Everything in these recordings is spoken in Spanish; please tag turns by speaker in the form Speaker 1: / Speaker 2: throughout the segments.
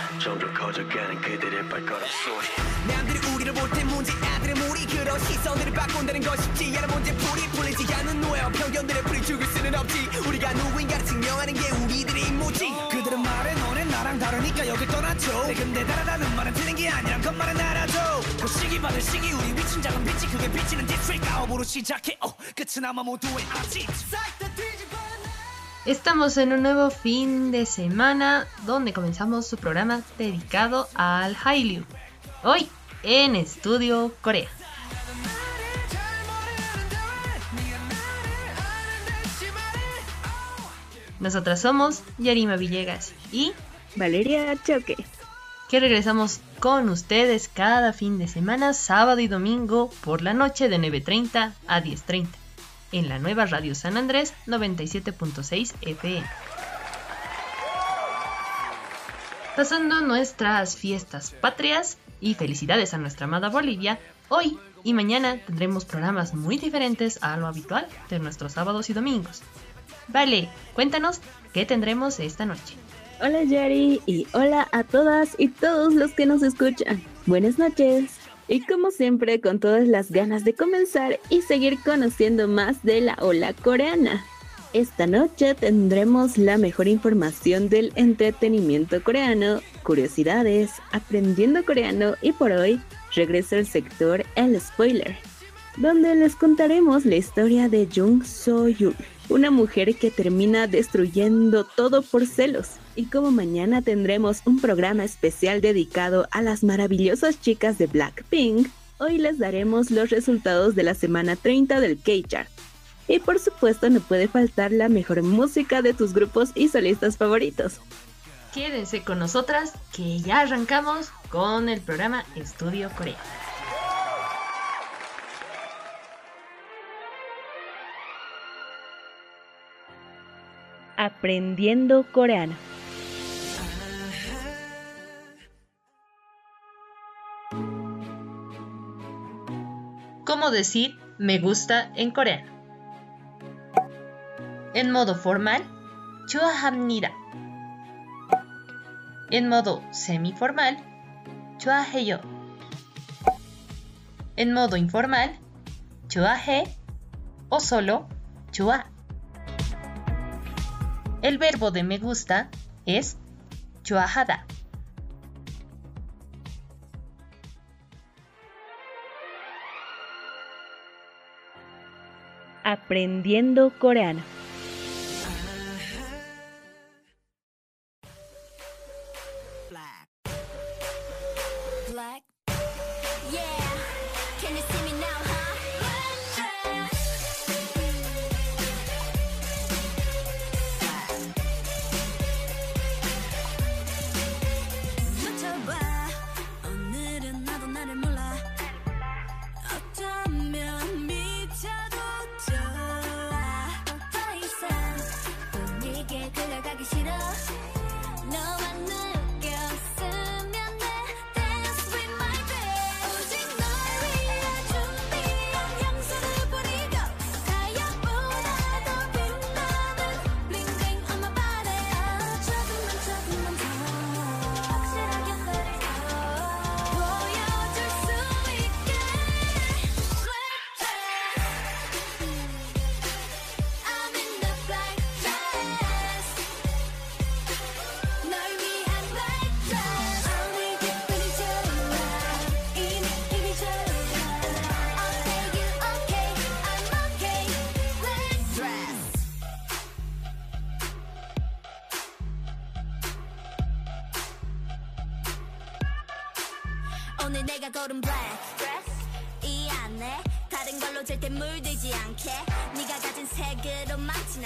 Speaker 1: 점점 커져가는 그들의 발걸음 소리
Speaker 2: 남들이 우리를 볼 때 문제 아들의 무리 그런 시선들을 바꾼다는 건 쉽지 않은 문제. 풀이 풀리지 않는 노예와 편견들의 풀이 죽을 수는 없지. 우리가 누구인가를 증명하는 게 우리들의 임무지. 그들은 말해 너네 나랑 다르니까 여길 떠났죠 네, 근데 다르다는 말은 틀린 게 아니란 것만은 알아줘. 그 시기 받을 시기 우리 위친 작은 빛이 그게 비치는 디스트릭 가업으로 시작해. 어, 끝은 아마 모두의 아직. 싹다 뒤집어
Speaker 3: Estamos en un nuevo fin de semana donde comenzamos su programa dedicado al Hallyu. Hoy en Estudio Corea. Nosotras somos Yarima Villegas y
Speaker 4: Valeria Choque.
Speaker 3: que regresamos con ustedes cada fin de semana, sábado y domingo por la noche de 9.30 a 10.30 en la nueva Radio San Andrés 97.6 FM. Pasando nuestras fiestas patrias y felicidades a nuestra amada Bolivia, hoy y mañana tendremos programas muy diferentes a lo habitual de nuestros sábados y domingos. Vale, cuéntanos qué tendremos esta noche.
Speaker 4: Hola Yari y hola a todas y todos los que nos escuchan. Buenas noches. Y como siempre, con todas las ganas de comenzar y seguir conociendo más de la ola coreana. Esta noche tendremos la mejor información del entretenimiento coreano, curiosidades, aprendiendo coreano y por hoy regresa el sector El Spoiler, donde les contaremos la historia de Jung So-yul, una mujer que termina destruyendo todo por celos. Y como mañana tendremos un programa especial dedicado a las maravillosas chicas de Blackpink, hoy les daremos los resultados de la semana 30 del K-Chart. Y por supuesto no puede faltar la mejor música de tus grupos y solistas favoritos.
Speaker 3: Quédense con nosotras que ya arrancamos con el programa Estudio Corea.
Speaker 4: Aprendiendo coreano.
Speaker 3: ¿Cómo decir me gusta en coreano? En modo formal, 좋아합니다. En modo semiformal, 좋아해요. En modo informal, 좋아해 o solo 좋아. El verbo de me gusta es 좋아하다.
Speaker 4: Aprendiendo Coreano.
Speaker 5: Yeah,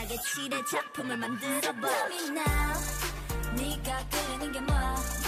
Speaker 5: 진하게 칠해 작품을 만들어봐. Tell me now 네가 그리는 게 뭐야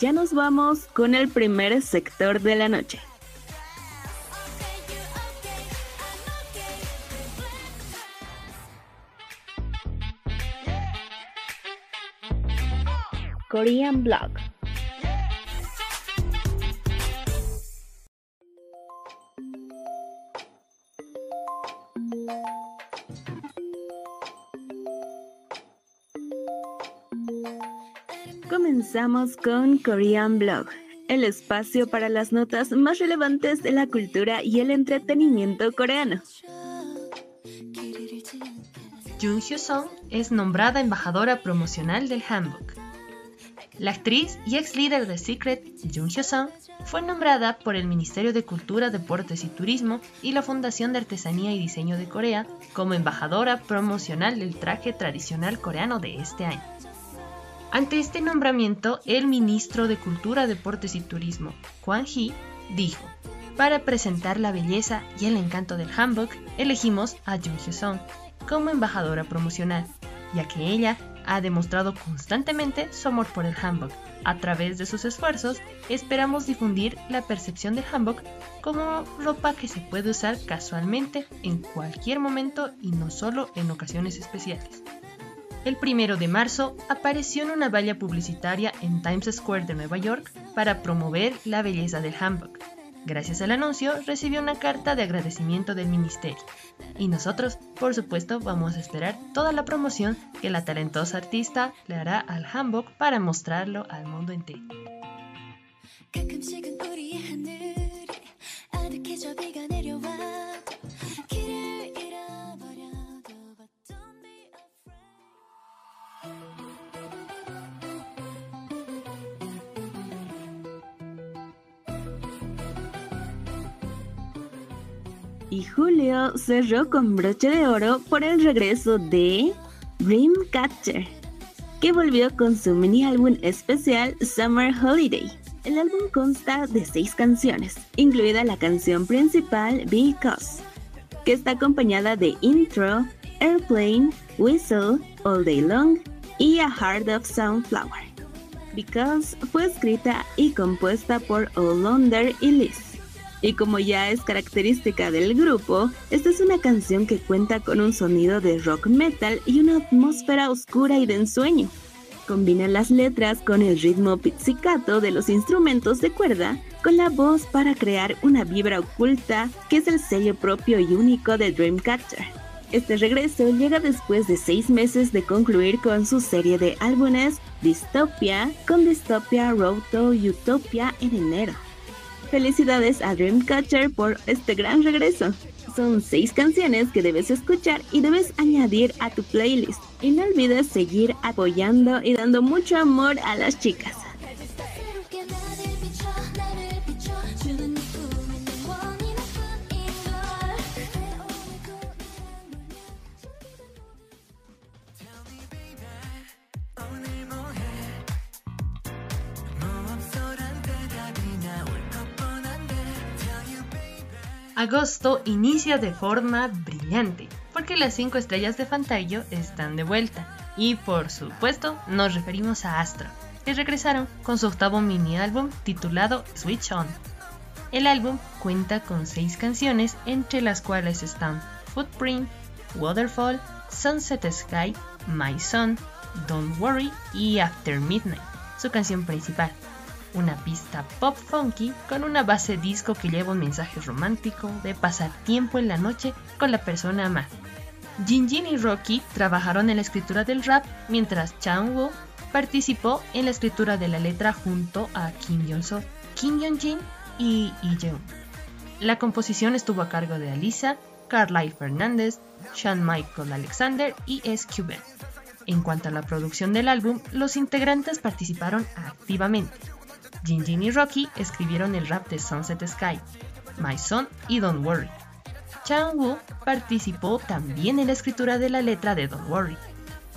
Speaker 4: ya nos vamos con el primer sector de la noche. Korean Blog. Con Korean Blog, el espacio para las notas más relevantes de la cultura y el entretenimiento coreano.
Speaker 3: Jung Hyo-sung es nombrada embajadora promocional del Handbook. La actriz y ex líder de Secret, Jung Hyo-sung, fue nombrada por el Ministerio de Cultura, Deportes y Turismo y la Fundación de Artesanía y Diseño de Corea como embajadora promocional del traje tradicional coreano de este año. Ante este nombramiento, el ministro de Cultura, Deportes y Turismo, Kwon Hee, dijo: Para presentar la belleza y el encanto del hanbok, elegimos a Jung Hyo-sung como embajadora promocional, ya que ella ha demostrado constantemente su amor por el hanbok. A través de sus esfuerzos, esperamos difundir la percepción del hanbok como ropa que se puede usar casualmente en cualquier momento y no solo en ocasiones especiales. El primero de marzo apareció en una valla publicitaria en Times Square de Nueva York para promover la belleza del hanbok. Gracias al anuncio recibió una carta de agradecimiento del ministerio. Y nosotros, por supuesto, vamos a esperar toda la promoción que la talentosa artista le hará al hanbok para mostrarlo al mundo entero.
Speaker 4: Y julio cerró con broche de oro por el regreso de Dreamcatcher, que volvió con su mini álbum especial Summer Holiday. El álbum consta de seis canciones, incluida la canción principal Because, que está acompañada de Intro, Airplane, Whistle, All Day Long y A Heart of Sunflower. Because fue escrita y compuesta por Olander y Liz. Y como ya es característica del grupo, esta es una canción que cuenta con un sonido de rock metal y una atmósfera oscura y de ensueño. Combina las letras con el ritmo pizzicato de los instrumentos de cuerda con la voz para crear una vibra oculta que es el sello propio y único de Dreamcatcher. Este regreso llega después de seis meses de concluir con su serie de álbumes Dystopia con Dystopia Road to Utopia en enero. Felicidades a Dreamcatcher por este gran regreso. Son seis canciones que debes escuchar y debes añadir a tu playlist. Y no olvides seguir apoyando y dando mucho amor a las chicas.
Speaker 3: Agosto inicia de forma brillante, porque las 5 estrellas de Fantayo están de vuelta. Y por supuesto, nos referimos a Astro, que regresaron con su octavo mini álbum titulado Switch On. El álbum cuenta con 6 canciones, entre las cuales están Footprint, Waterfall, Sunset Sky, My Son, Don't Worry y After Midnight, su canción principal una pista pop funky con una base disco que lleva un mensaje romántico de pasar tiempo en la noche con la persona amada. Jin Jin y Rocky trabajaron en la escritura del rap, mientras Chang Woo participó en la escritura de la letra junto a Kim Yeon-so, Kim Yeon-jin y Lee. La composición estuvo a cargo de Alisa, Carlyle Fernández, Sean Michael Alexander y SQB. En cuanto a la producción del álbum, los integrantes participaron activamente. Jin Jin y Rocky escribieron el rap de Sunset Sky, My Son y Don't Worry. Chang Woo participó también en la escritura de la letra de Don't Worry.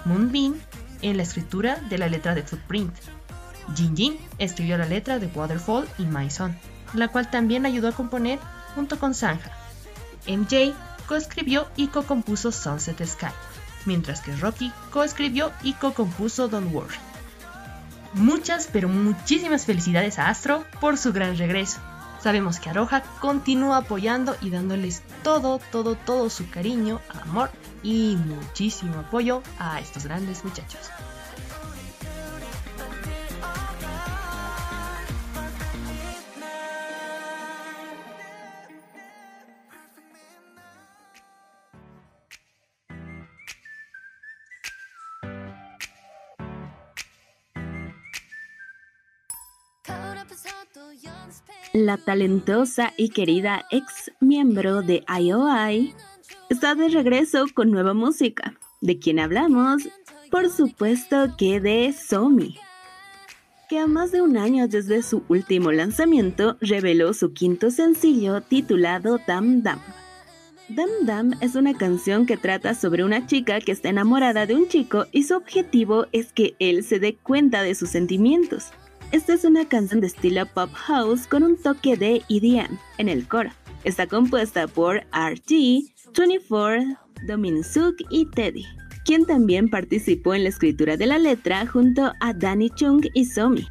Speaker 3: Moonbin en la escritura de la letra de Footprint. Jin Jin escribió la letra de Waterfall y My Son, la cual también ayudó a componer junto con Sanja. MJ coescribió y co-compuso Sunset Sky, mientras que Rocky coescribió y co-compuso Don't Worry. Muchas, pero muchísimas felicidades a Astro por su gran regreso. Sabemos que Aroha continúa apoyando y dándoles todo, todo, todo su cariño, amor y muchísimo apoyo a estos grandes muchachos.
Speaker 4: La talentosa y querida ex miembro de IOI está de regreso con nueva música. ¿De quién hablamos? Por supuesto que de Somi, que a más de un año desde su último lanzamiento reveló su quinto sencillo titulado Dam Dam. Dam Dam es una canción que trata sobre una chica que está enamorada de un chico y su objetivo es que él se dé cuenta de sus sentimientos. Esta es una canción de estilo pop house con un toque de EDM en el coro. Está compuesta por RT, 24, Domin Suk y Teddy, quien también participó en la escritura de la letra junto a Danny Chung y Somi.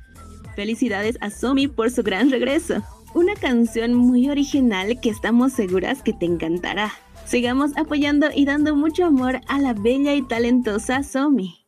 Speaker 4: Felicidades a Somi por su gran regreso. Una canción muy original que estamos seguras que te encantará. Sigamos apoyando y dando mucho amor a la bella y talentosa Somi.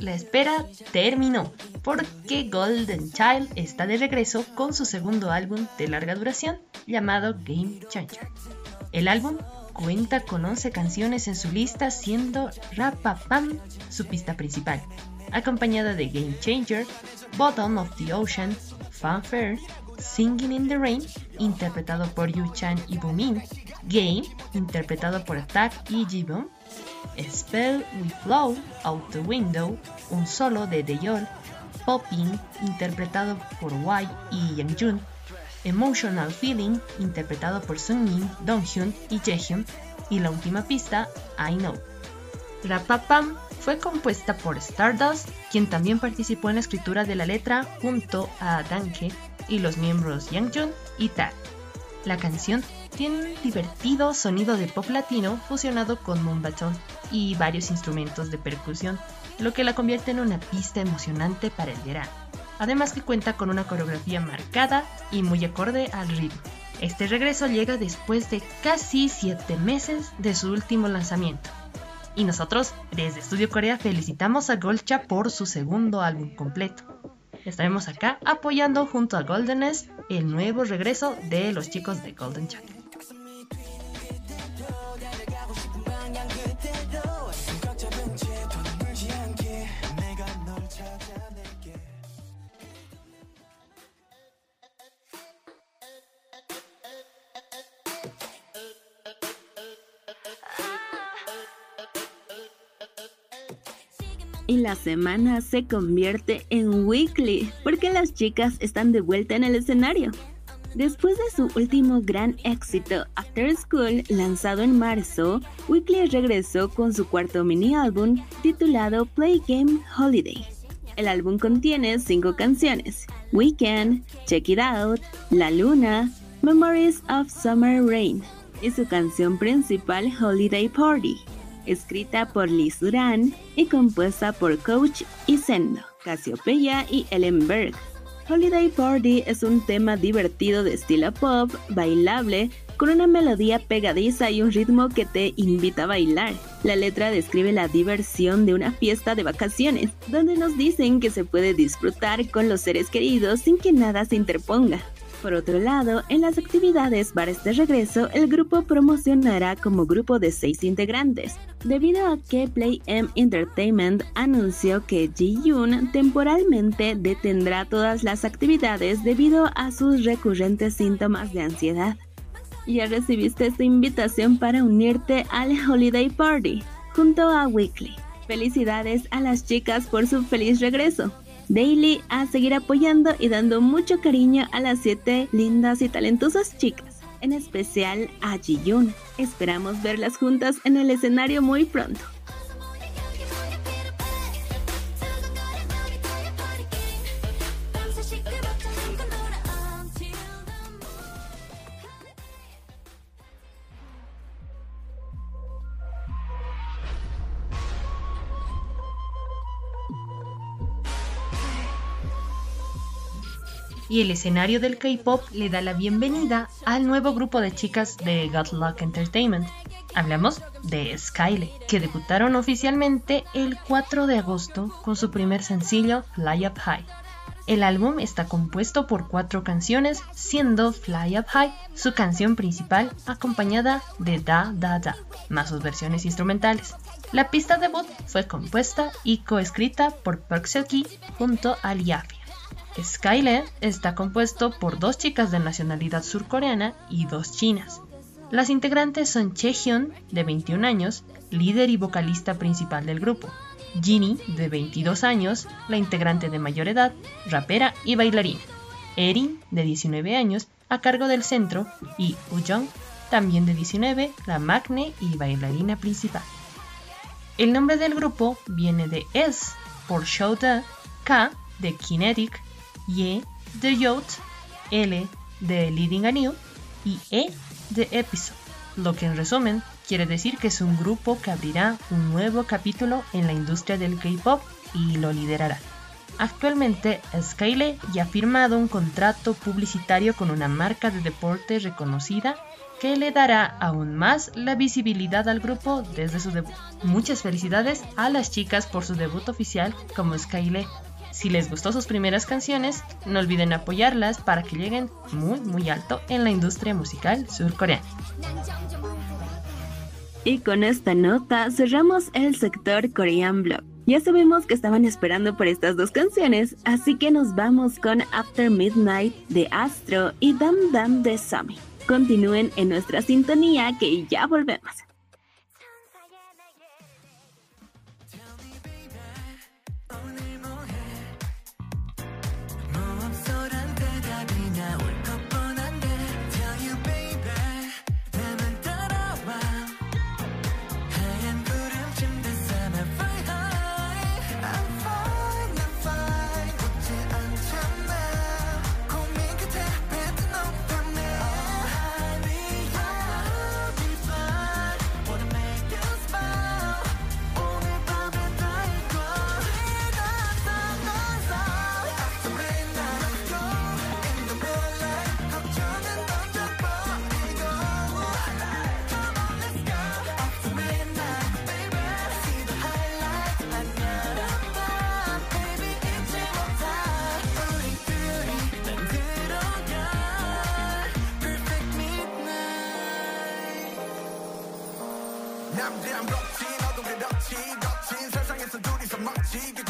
Speaker 3: La espera terminó, porque Golden Child está de regreso con su segundo álbum de larga duración llamado Game Changer. El álbum cuenta con 11 canciones en su lista, siendo Rapapam su pista principal, acompañada de Game Changer, Bottom of the Ocean, Fanfare, Singing in the Rain, interpretado por Yu Chan y Bumin, Game, interpretado por Attack y Jibon, Spell with Flow, Out the Window, un solo de Deyol, Popping, interpretado por Y y Yangjun, Emotional Feeling, interpretado por Sungmin, Donghyun y Jaehyun, y la última pista, I Know. Rapapam fue compuesta por Stardust, quien también participó en la escritura de la letra junto a Danke y los miembros Yangjun y Tad. La canción tiene un divertido sonido de pop latino fusionado con mumbatón y varios instrumentos de percusión, lo que la convierte en una pista emocionante para el verano. Además que cuenta con una coreografía marcada y muy acorde al ritmo. Este regreso llega después de casi 7 meses de su último lanzamiento. Y nosotros, desde Estudio Corea, felicitamos a Golcha por su segundo álbum completo. Estaremos acá apoyando junto a Goldenest el nuevo regreso de los chicos de Golden Chocolate.
Speaker 4: La semana se convierte en weekly porque las chicas están de vuelta en el escenario. Después de su último gran éxito, After School, lanzado en marzo, Weekly regresó con su cuarto mini álbum titulado Play Game Holiday. El álbum contiene cinco canciones: Weekend, Check It Out, La Luna, Memories of Summer Rain y su canción principal Holiday Party, escrita por Liz Duran y compuesta por Coach y Sendo, Cassiopeia y Ellen Berg. Holiday Party es un tema divertido de estilo pop, bailable, con una melodía pegadiza y un ritmo que te invita a bailar. La letra describe la diversión de una fiesta de vacaciones, donde nos dicen que se puede disfrutar con los seres queridos sin que nada se interponga. Por otro lado, en las actividades para este regreso, el grupo promocionará como grupo de seis integrantes, debido a que Play M Entertainment anunció que Ji-yoon temporalmente detendrá todas las actividades debido a sus recurrentes síntomas de ansiedad. Ya recibiste esta invitación para unirte al Holiday Party junto a Weekly. Felicidades a las chicas por su feliz regreso. Daily a seguir apoyando y dando mucho cariño a las siete lindas y talentosas chicas, en especial a Ji-yoon. Esperamos verlas juntas en el escenario muy pronto.
Speaker 3: Y el escenario del K-pop le da la bienvenida al nuevo grupo de chicas de God Luck Entertainment. Hablamos de Skyle, que debutaron oficialmente el 4 de agosto con su primer sencillo Fly Up High. El álbum está compuesto por cuatro canciones, siendo Fly Up High su canción principal acompañada de Da Da Da, más sus versiones instrumentales. La pista debut fue compuesta y coescrita por Park Seo-ki junto a Liafia. Skyler está compuesto por dos chicas de nacionalidad surcoreana y dos chinas. Las integrantes son Chehyun, de 21 años, líder y vocalista principal del grupo, Ginny, de 22 años, la integrante de mayor edad, rapera y bailarina, Erin, de 19 años, a cargo del centro, y Ujong, también de 19, la magne y bailarina principal. El nombre del grupo viene de S por the, K de Kinetic, Y de Yacht, L de Leading a New y E de Episode, lo que en resumen quiere decir que es un grupo que abrirá un nuevo capítulo en la industria del K-pop y lo liderará. Actualmente, Skyle ya ha firmado un contrato publicitario con una marca de deporte reconocida que le dará aún más la visibilidad al grupo desde su debut. Muchas felicidades a las chicas por su debut oficial como Skyle. Si les gustó sus primeras canciones, no olviden apoyarlas para que lleguen muy muy alto en la industria musical surcoreana.
Speaker 4: Y con esta nota cerramos el sector Korean Blog. Ya sabemos que estaban esperando por estas dos canciones, así que nos vamos con After Midnight de Astro y Dam Dam de Sami. Continúen en nuestra sintonía que ya volvemos.
Speaker 2: 사람들 안 겹친 어둠 그 덮친 겹친 세상에서 둘이서 멋지게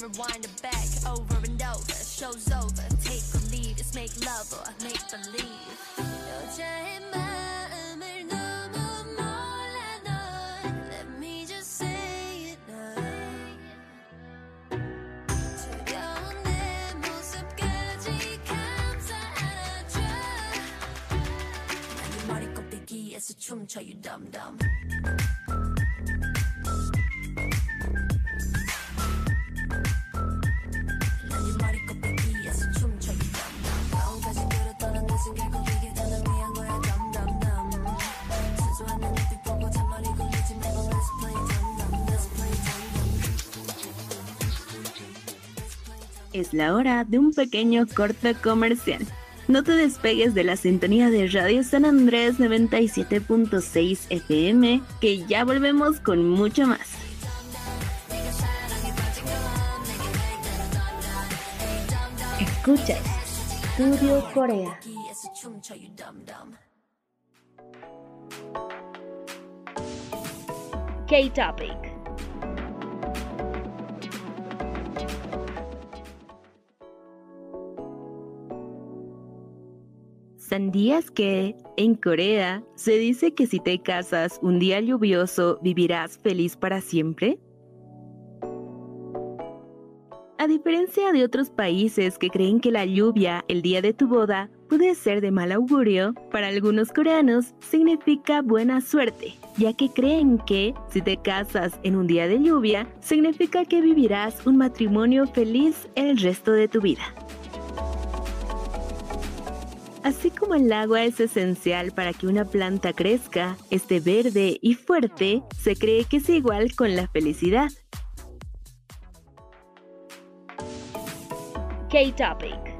Speaker 5: rewind it back over and over. Show's over, take the lead, it's make love or make believe. 여자의 마음을 Let me just say it now.
Speaker 4: es la hora de un pequeño corte comercial. No te despegues de la sintonía de Radio San Andrés 97.6 FM, que ya volvemos con mucho más. Escuchas Studio Corea. K-Topic. ¿Sabías que en Corea se dice que si te casas un día lluvioso vivirás feliz para siempre? A diferencia de otros países que creen que la lluvia el día de tu boda puede ser de mal augurio, para algunos coreanos significa buena suerte, ya que creen que si te casas en un día de lluvia, significa que vivirás un matrimonio feliz el resto de tu vida. Así como el agua es esencial para que una planta crezca, esté verde y fuerte, se cree que es igual con la felicidad. K-Topic.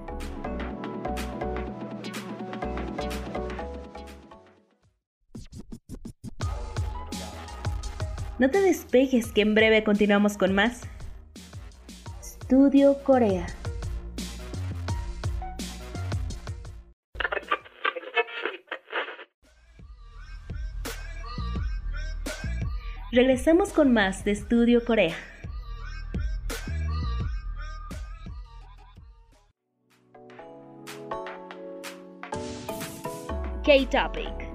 Speaker 4: No te despegues que en breve continuamos con más. Studio Corea. Regresamos con más de Studio Corea. K-Topic.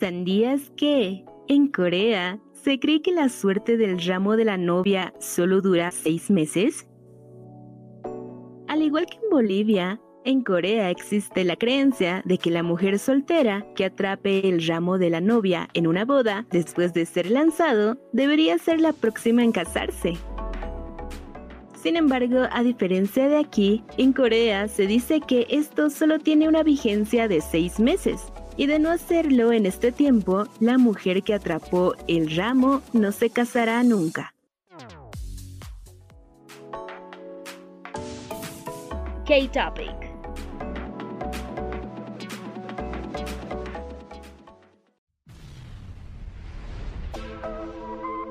Speaker 4: ¿Sabías que en Corea se cree que la suerte del ramo de la novia solo dura seis meses? Al igual que en Bolivia, en Corea existe la creencia de que la mujer soltera que atrape el ramo de la novia en una boda después de ser lanzado debería ser la próxima en casarse. Sin embargo, a diferencia de aquí, en Corea se dice que esto solo tiene una vigencia de seis meses, y de no hacerlo en este tiempo, la mujer que atrapó el ramo no se casará nunca. K-Topic.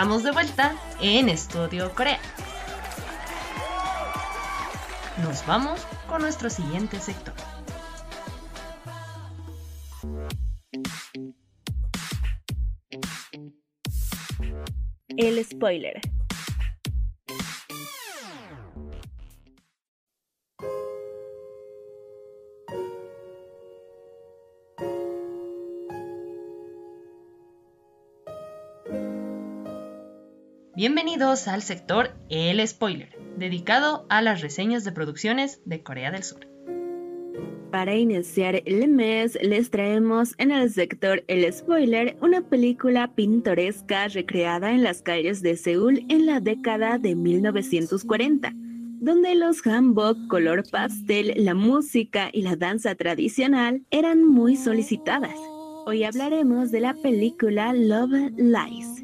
Speaker 3: Estamos de vuelta en Estudio Corea. Nos vamos con nuestro siguiente sector.
Speaker 4: El spoiler.
Speaker 3: Bienvenidos al sector El Spoiler, dedicado a las reseñas de producciones de Corea del Sur.
Speaker 4: Para iniciar el mes, les traemos en el sector El Spoiler una película pintoresca recreada en las calles de Seúl en la década de 1940, donde los hanbok color pastel, la música y la danza tradicional eran muy solicitadas. Hoy hablaremos de la película Love Lies,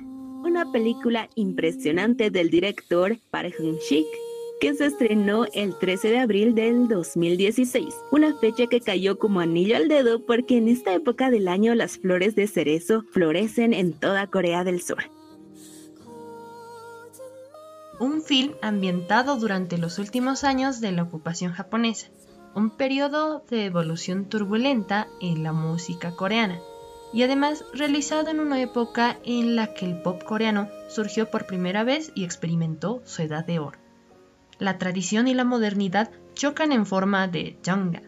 Speaker 4: una película impresionante del director Park Hyun-sik que se estrenó el 13 de abril del 2016, una fecha que cayó como anillo al dedo porque en esta época del año las flores de cerezo florecen en toda Corea del Sur.
Speaker 3: Un film ambientado durante los últimos años de la ocupación japonesa, un periodo de evolución turbulenta en la música coreana, y además realizado en una época en la que el pop coreano surgió por primera vez y experimentó su edad de oro la tradición y la modernidad chocan en forma de janga,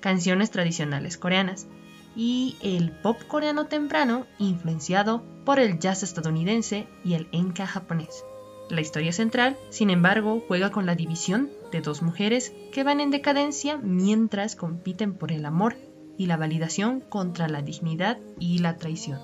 Speaker 3: canciones tradicionales coreanas, y el pop coreano temprano influenciado por el jazz estadounidense y el enka japonés. La historia central, sin embargo, juega con la división de dos mujeres que van en decadencia mientras compiten por el amor y la validación contra la dignidad y la traición.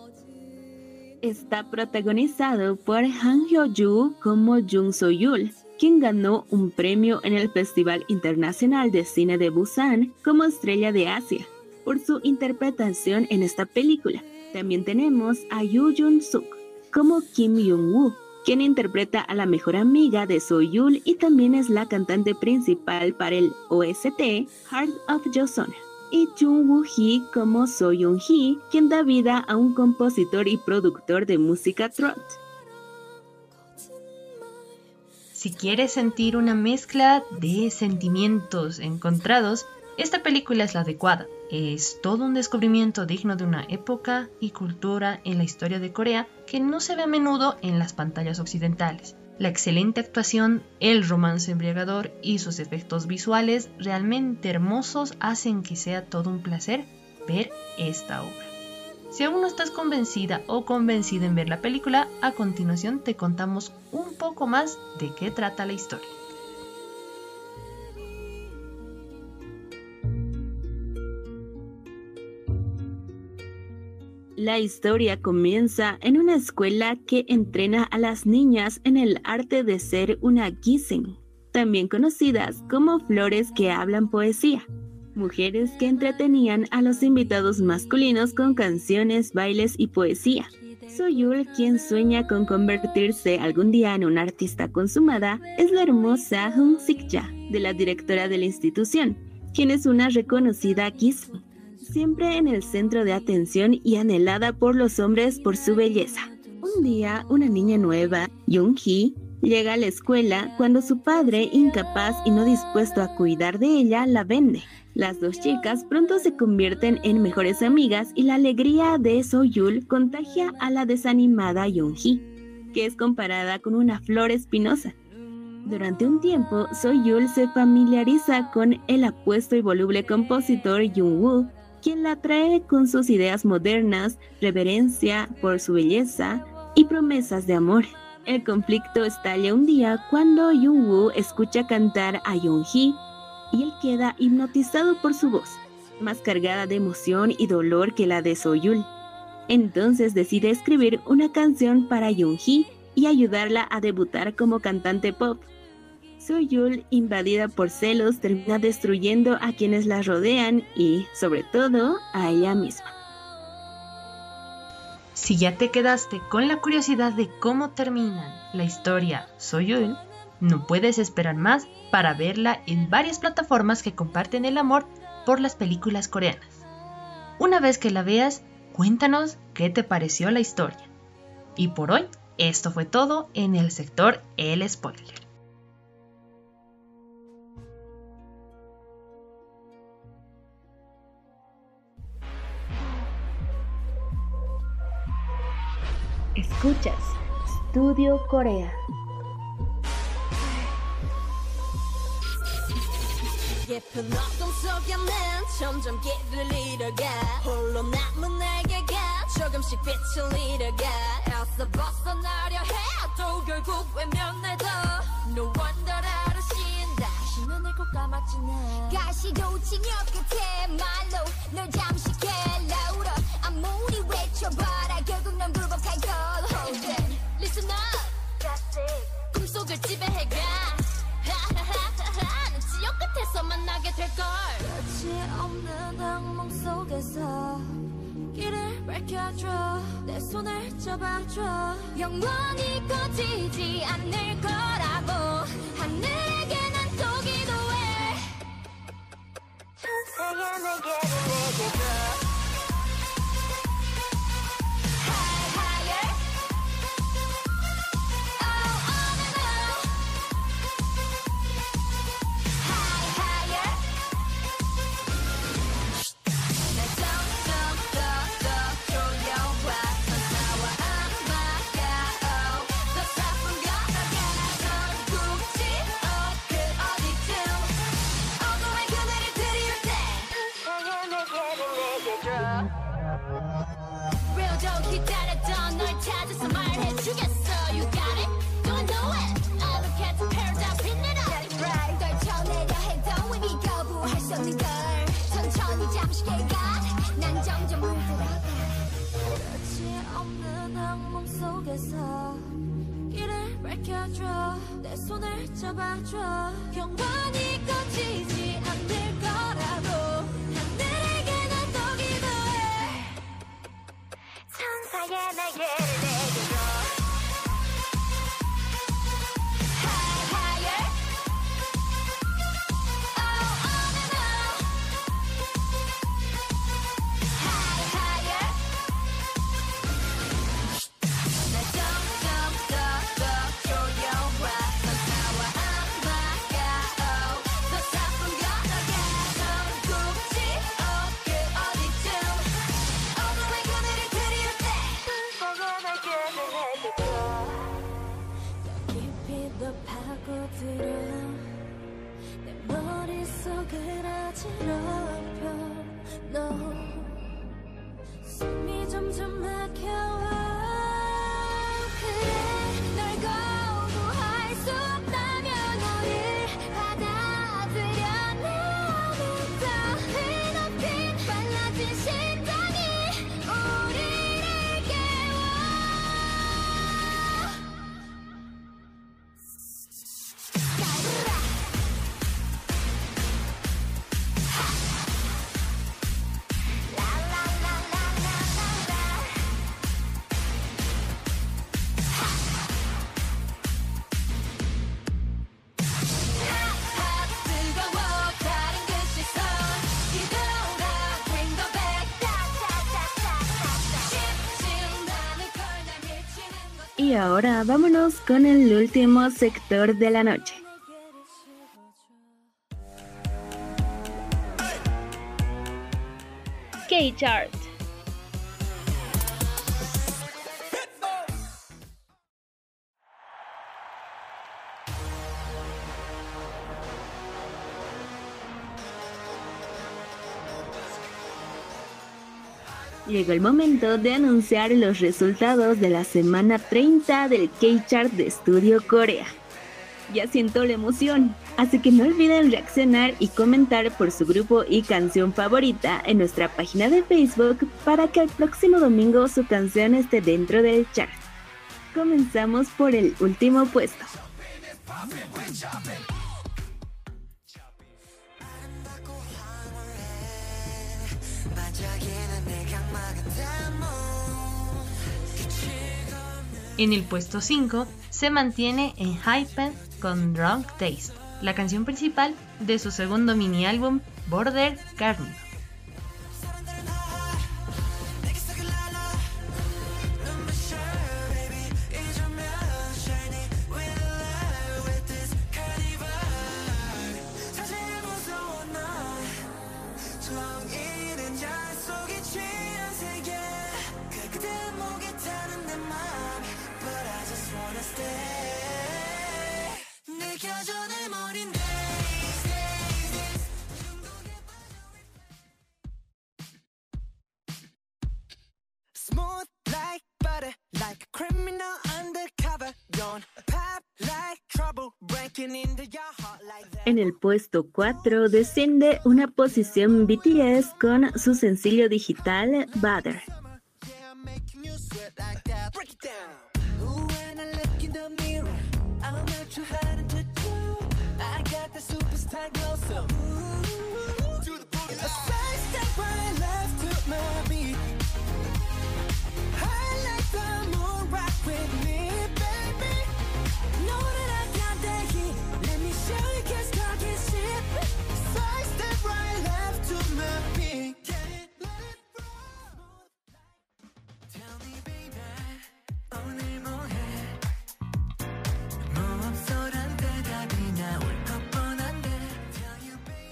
Speaker 4: Está protagonizado por Han Hyo-joo como Jung So-yul, quien ganó un premio en el Festival Internacional de Cine de Busan como estrella de Asia por su interpretación en esta película. También tenemos a Yoo Jun-suk como Kim Young-woo, quien interpreta a la mejor amiga de So-yul y también es la cantante principal para el OST Heart of Joseon. Y Jung Woo-hee como So Young-hee, quien da vida a un compositor y productor de música trot.
Speaker 3: Si quieres sentir una mezcla de sentimientos encontrados, esta película es la adecuada. Es todo un descubrimiento digno de una época y cultura en la historia de Corea que no se ve a menudo en las pantallas occidentales. La excelente actuación, el romance embriagador y sus efectos visuales realmente hermosos hacen que sea todo un placer ver esta obra. Si aún no estás convencida o convencido en ver la película, a continuación te contamos un poco más de qué trata la historia.
Speaker 4: La historia comienza en una escuela que entrena a las niñas en el arte de ser una gissing, también conocidas como flores que hablan poesía mujeres que entretenían a los invitados masculinos con canciones, bailes y poesía. Soyul, quien sueña con convertirse algún día en una artista consumada, es la hermosa Hung Sikja, de la directora de la institución, quien es una reconocida Kiss, siempre en el centro de atención y anhelada por los hombres por su belleza. Un día, una niña nueva, Jung Hee, llega a la escuela cuando su padre, incapaz y no dispuesto a cuidar de ella, la vende. Las dos chicas pronto se convierten en mejores amigas y la alegría de Soyul contagia a la desanimada Yonji, que es comparada con una flor espinosa. Durante un tiempo, Soyul se familiariza con el apuesto y voluble compositor Jung-woo, quien la atrae con sus ideas modernas, reverencia por su belleza y promesas de amor. El conflicto estalla un día cuando Jung-woo escucha cantar a Yonji y él queda hipnotizado por su voz, más cargada de emoción y dolor que la de Soyul. Entonces decide escribir una canción para Yoongi y ayudarla a debutar como cantante pop. Soyul, invadida por celos, termina destruyendo a quienes la rodean y, sobre todo, a ella misma.
Speaker 3: Si ya te quedaste con la curiosidad de cómo termina la historia Soyul, no puedes esperar más para verla en varias plataformas que comparten el amor por las películas coreanas. Una vez que la veas, cuéntanos qué te pareció la historia. Y por hoy Esto fue todo en el sector El Spoiler.
Speaker 4: Escuchas Studio Corea.
Speaker 5: No wonder 쉰다. 다시 눈을 꼭 감았지 나 가시도친 역 끝에 말로 널 잠시 갤러울어 아무리 외쳐봐라 결국 넌 꿈속을 지배해가. 하하하하하. 는 지옥 끝에서 만나게 될걸. 끝이 없는 악몽 속에서 길을 밝혀줘. 내 손을 잡아줘. 영원히 꺼지지 않을 거라고. 하늘에게 난또 기도해. 천사야 내게를 내게 줘 속에서 길을 밝혀줘. 내 손을 잡아줘. 영원히 꺼지지 않을 거라고. 하늘에게 난 또 기도해. 천사의 날개를 내게 줘
Speaker 4: ahora vámonos con el último sector de la noche. K-Chart. Llegó el momento de anunciar los resultados de la semana 30 del K-Chart de Estudio Corea. Ya siento la emoción, así que no olviden reaccionar y comentar por su grupo y canción favorita en nuestra página de Facebook para que el próximo domingo su canción esté dentro del chart. Comenzamos por el último puesto.
Speaker 3: En el puesto 5 se mantiene en Hypen con Drunk Taste, la canción principal de su segundo mini álbum Border Carnival.
Speaker 4: En el puesto 4 desciende una posición BTS con su sencillo digital Butter.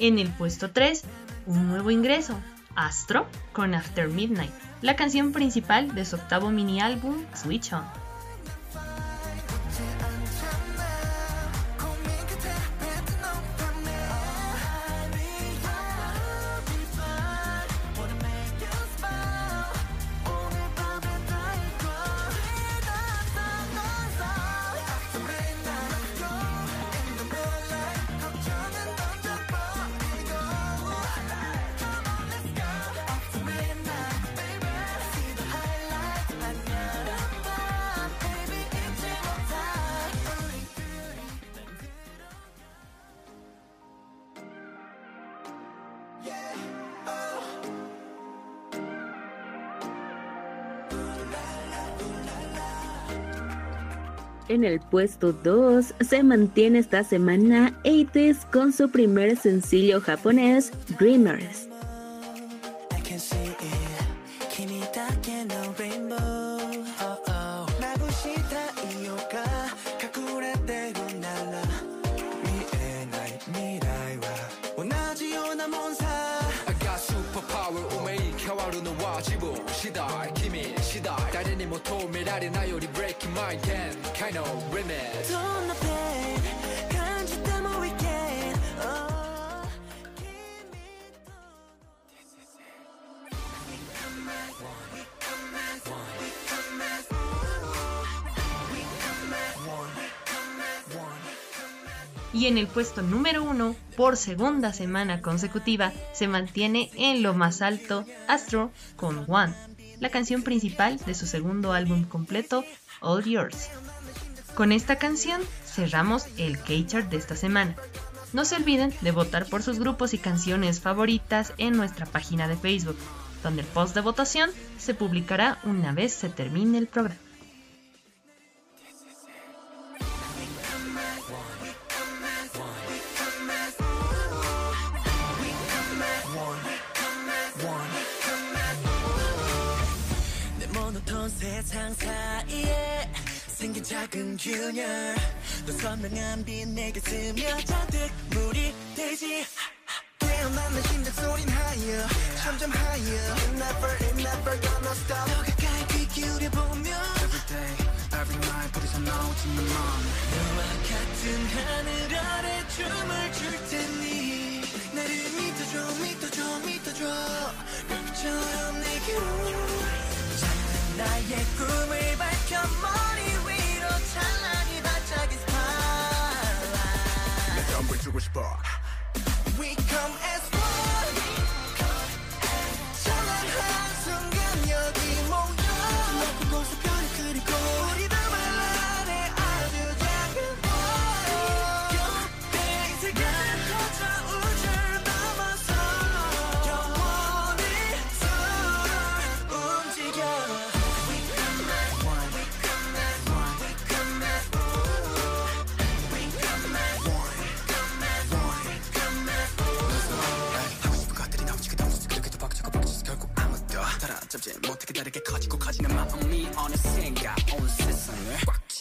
Speaker 3: En el puesto 3, un nuevo ingreso, Astro con After Midnight, la canción principal de su octavo mini álbum Switch On.
Speaker 4: en el puesto 2 se mantiene esta semana 80 con su primer sencillo japonés, Dreamers.
Speaker 3: Y en el puesto número uno por segunda semana consecutiva se mantiene en lo más alto Astro con One, la canción principal de su segundo álbum completo All Yours. Con esta canción cerramos el K-Chart de esta semana. No se olviden de votar por sus grupos y canciones favoritas en nuestra página de Facebook, donde el post de votación se publicará una vez se termine el programa.
Speaker 2: 내 모노톤 세상 사이에 생긴 작은 균열 너 선명한 빛 내게 스며 잔뜩 물이 되지 깨어나는 심장 소린 higher 점점 higher It never, it never gonna stop 더 가까이 귀 기울여보면 Every day, every night 부딪혀 나오지 내 맘 너와 같은 하늘 아래 춤을 출 테니 나를 믿어줘 믿어줘 믿어줘 별빛처럼 내게로 작은 나의 꿈을 밝혀 머리
Speaker 6: bar.
Speaker 2: We come as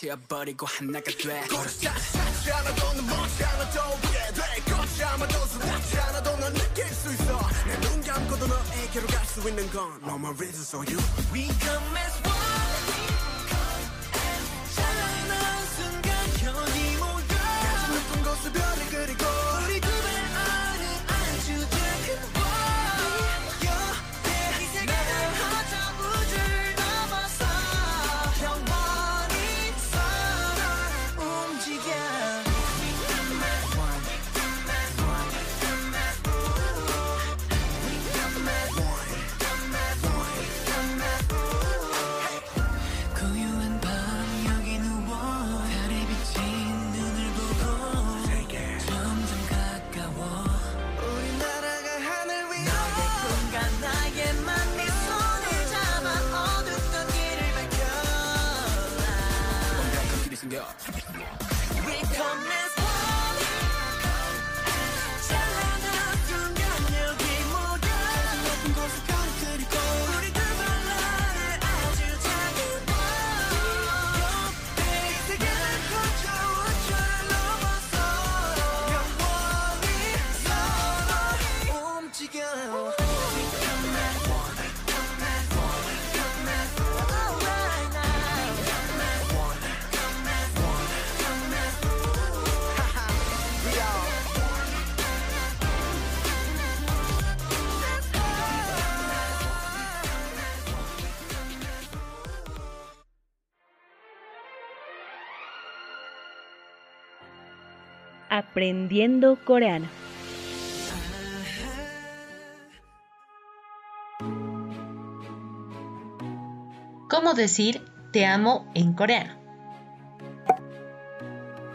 Speaker 6: 꽉 채워버리고 하나가 돼.
Speaker 2: 걷지 않아도 넌 멈지 않아도 돼. 걷지 않아도 스치지 않아도 넌 느낄 수 있어. 내 눈 감고도 너에게로 갈 수 있는 건 No more reason so you. We come as one
Speaker 5: Aprendiendo coreano.
Speaker 3: ¿Cómo decir te amo en coreano?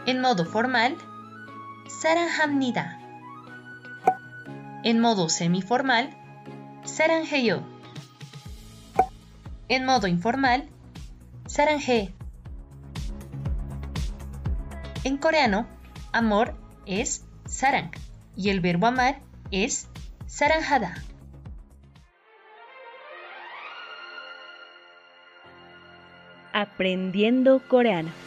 Speaker 3: En modo formal, 사랑합니다. En modo semiformal, 사랑해요. En modo informal, 사랑해. En coreano, amor es sarang y el verbo amar es saranjada.
Speaker 5: Aprendiendo coreano.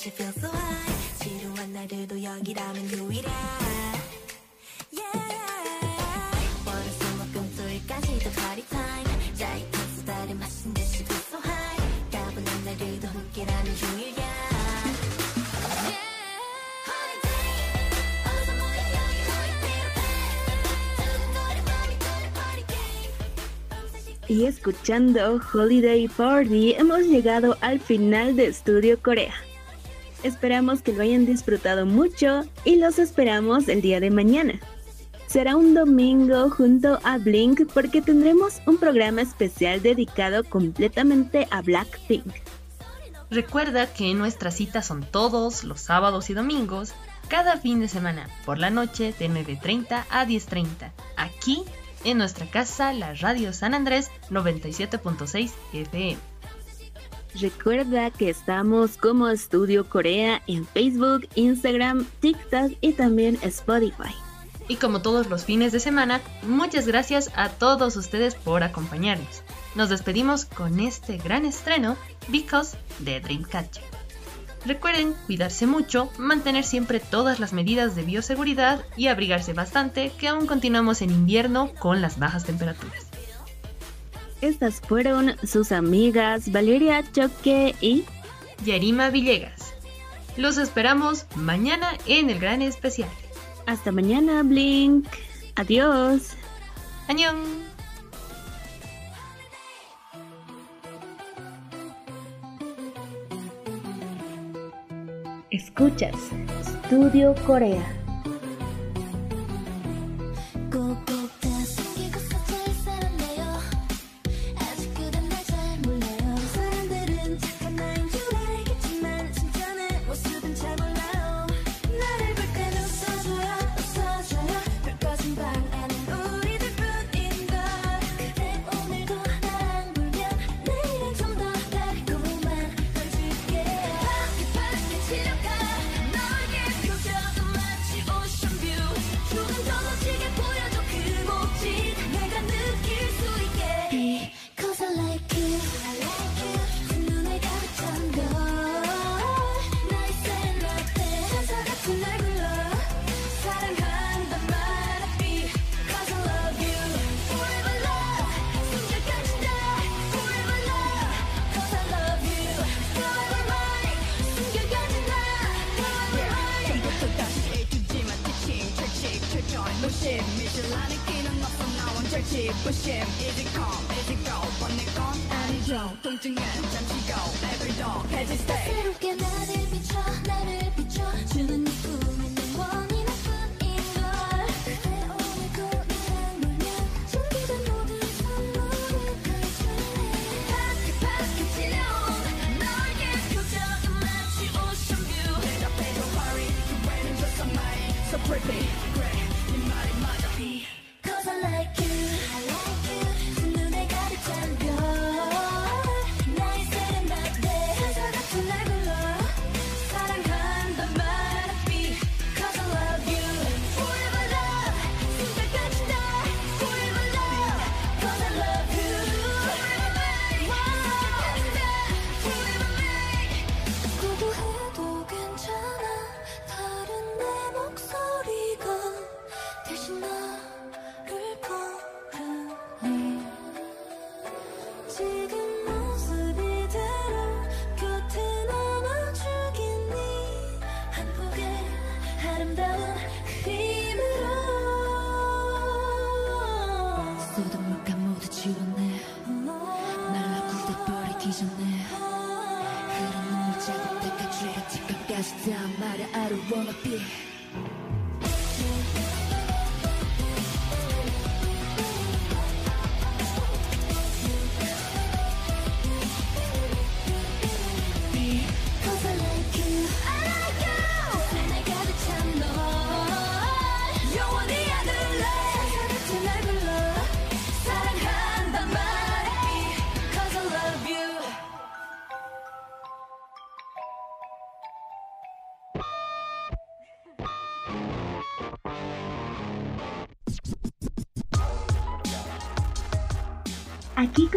Speaker 4: 깨문 듯이 feel so high 지루한 날들도 여기라면 유일해 Yeah 월화수목금토일까지 다 party time 짜릿한 수다를 마신 듯이 feel so high 따분한 날들도 함께라면 유일해 Holiday 어서 모여 여기 모여 비례해 두근거려 밤이 도는 party game 밤새 시끄럽게
Speaker 5: Y escuchando Holiday Party hemos llegado al final de Estudio Corea. Esperamos que lo hayan disfrutado mucho y los esperamos el día de mañana. Será un domingo junto a Blink porque tendremos un programa especial dedicado completamente a Blackpink.
Speaker 3: Recuerda que nuestras citas son todos los sábados y domingos, cada fin de semana, por la noche de 9.30 a 10.30, aquí en nuestra casa, la Radio San Andrés 97.6 FM.
Speaker 5: Recuerda que estamos como Estudio Corea en Facebook, Instagram, TikTok y también Spotify.
Speaker 3: Y como todos los fines de semana, muchas gracias a todos ustedes por acompañarnos. Nos despedimos con este gran estreno, Because de Dreamcatcher. Recuerden cuidarse mucho, mantener siempre todas las medidas de bioseguridad y abrigarse bastante, que aún continuamos en invierno con las bajas temperaturas.
Speaker 5: Estas fueron sus amigas Valeria Choque y
Speaker 3: Yarima Villegas. Los esperamos mañana en el gran especial.
Speaker 5: Hasta mañana, Blink. Adiós.
Speaker 3: Añón.
Speaker 5: Escuchas Studio Corea.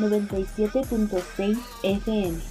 Speaker 5: 97.6 FM.